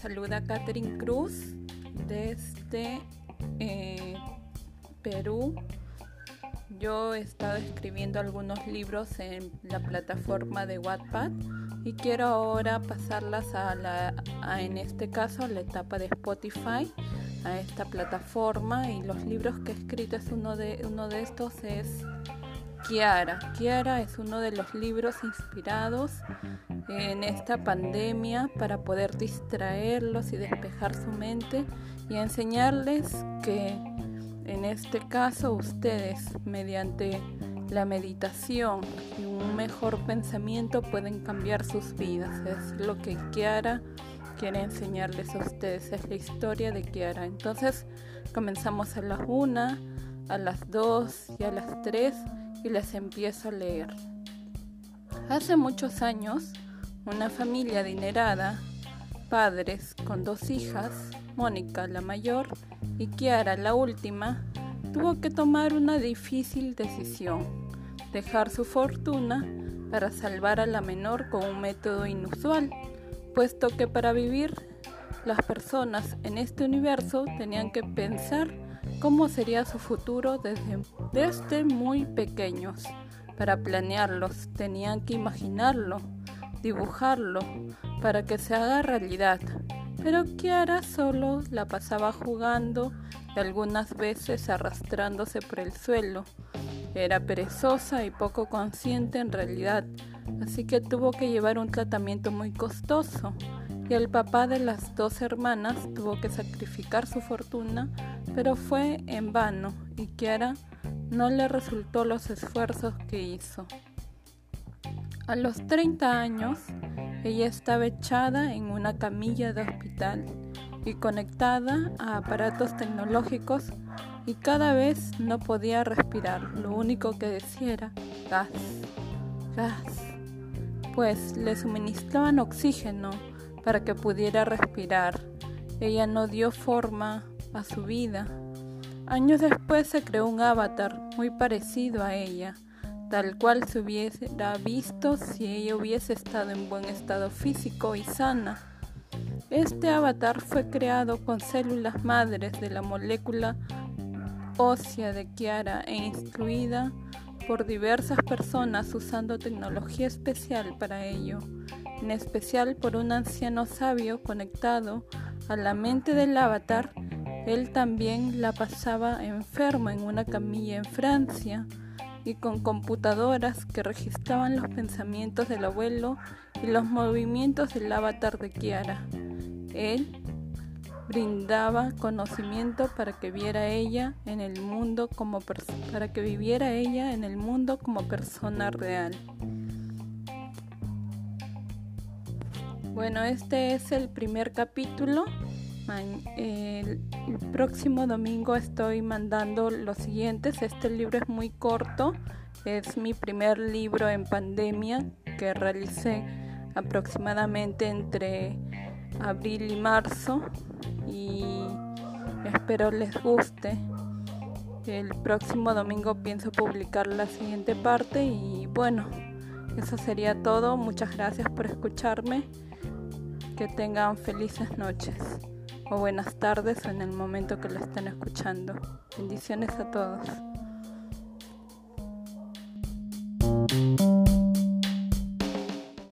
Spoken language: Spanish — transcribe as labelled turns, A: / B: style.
A: saluda Catherine Cruz desde eh, Perú. Yo he estado escribiendo algunos libros en la plataforma de Wattpad y quiero ahora pasarlas a la, en este caso, la etapa de Spotify, a esta plataforma y los libros que he escrito es uno de uno de estos es Kiara. Kiara es uno de los libros inspirados en esta pandemia para poder distraerlos y despejar su mente y enseñarles que en este caso ustedes mediante la meditación y un mejor pensamiento pueden cambiar sus vidas. Es lo que Kiara quiere enseñarles a ustedes. Es la historia de Kiara. Entonces comenzamos a las 1, a las 2 y a las 3 y les empiezo a leer. Hace muchos años, una familia adinerada, padres con dos hijas, Mónica la mayor y Kiara la última, tuvo que tomar una difícil decisión, dejar su fortuna para salvar a la menor con un método inusual, puesto que para vivir las personas en este universo tenían que pensar cómo sería su futuro desde, desde muy pequeños. Para planearlos tenían que imaginarlo, dibujarlo, para que se haga realidad. Pero Kiara solo la pasaba jugando y algunas veces arrastrándose por el suelo. Era perezosa y poco consciente en realidad, así que tuvo que llevar un tratamiento muy costoso y el papá de las dos hermanas tuvo que sacrificar su fortuna, pero fue en vano y Kiara no le resultó los esfuerzos que hizo. A los 30 años, ella estaba echada en una camilla de hospital y conectada a aparatos tecnológicos y cada vez no podía respirar. Lo único que decía era gas, gas, pues le suministraban oxígeno para que pudiera respirar. Ella no dio forma a su vida. Años después se creó un avatar muy parecido a ella, tal cual se hubiera visto si ella hubiese estado en buen estado físico y sana. Este avatar fue creado con células madres de la molécula ósea de Kiara e instruida por diversas personas usando tecnología especial para ello en especial por un anciano sabio conectado a la mente del avatar. Él también la pasaba enfermo en una camilla en Francia y con computadoras que registraban los pensamientos del abuelo y los movimientos del avatar de Kiara. Él brindaba conocimiento para que viera ella en el mundo como para que viviera ella en el mundo como persona real. Bueno, este es el primer capítulo. El, próximo domingo estoy mandando los siguientes. Este libro es muy corto. Es mi primer libro en pandemia que realicé aproximadamente entre abril y marzo. Y espero les guste. El próximo domingo pienso publicar la siguiente parte y bueno, eso sería todo. Muchas gracias por escucharme que tengan felices noches o buenas tardes en el momento que lo estén escuchando. Bendiciones a todos.